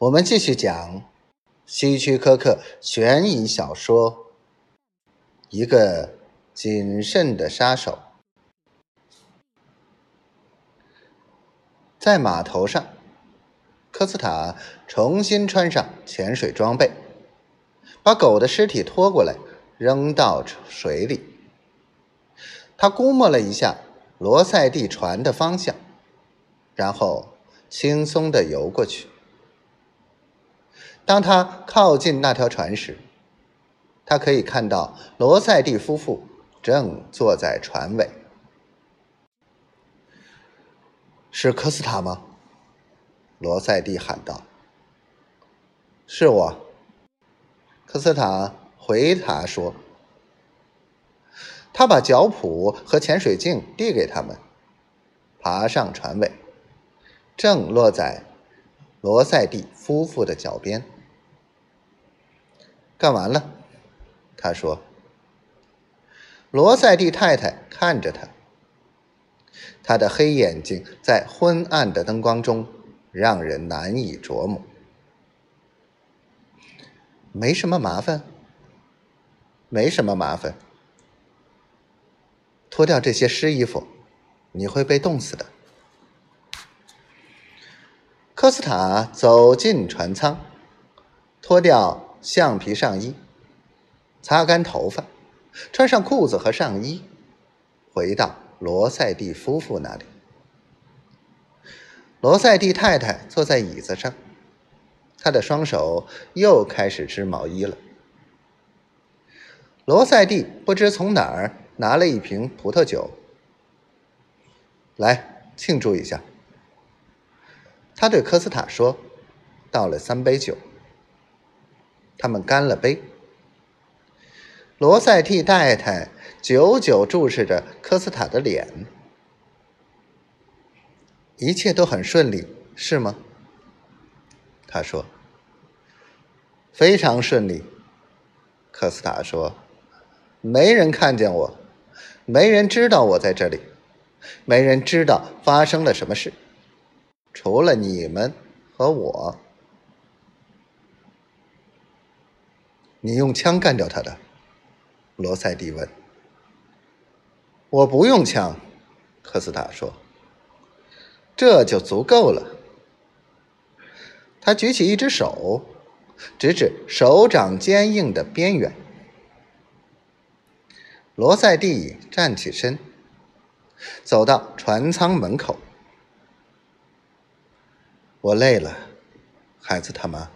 我们继续讲希区柯克悬疑小说《一个谨慎的杀手》。在码头上，科斯塔重新穿上潜水装备，把狗的尸体拖过来，扔到水里。他估摸了一下罗塞蒂船的方向，然后轻松的游过去。当他靠近那条船时，他可以看到罗塞蒂夫妇正坐在船尾。是科斯塔吗？罗塞蒂喊道。“是我。”科斯塔回答说。他把脚蹼和潜水镜递给他们，爬上船尾，正落在罗塞蒂夫妇的脚边。干完了，他说。罗塞蒂太太看着他，他的黑眼睛在昏暗的灯光中让人难以琢磨。没什么麻烦，没什么麻烦。脱掉这些湿衣服，你会被冻死的。科斯塔走进船舱，脱掉。橡皮上衣，擦干头发，穿上裤子和上衣，回到罗塞蒂夫妇那里。罗塞蒂太太坐在椅子上，她的双手又开始织毛衣了。罗塞蒂不知从哪儿拿了一瓶葡萄酒，来庆祝一下。他对科斯塔说：“倒了三杯酒。”他们干了杯。罗塞蒂太太久久注视着科斯塔的脸。一切都很顺利，是吗？他说。非常顺利。科斯塔说：“没人看见我，没人知道我在这里，没人知道发生了什么事，除了你们和我。”你用枪干掉他的，罗塞蒂问。我不用枪，科斯塔说。这就足够了。他举起一只手，指指手掌坚硬的边缘。罗塞蒂站起身，走到船舱门口。我累了，孩子他妈。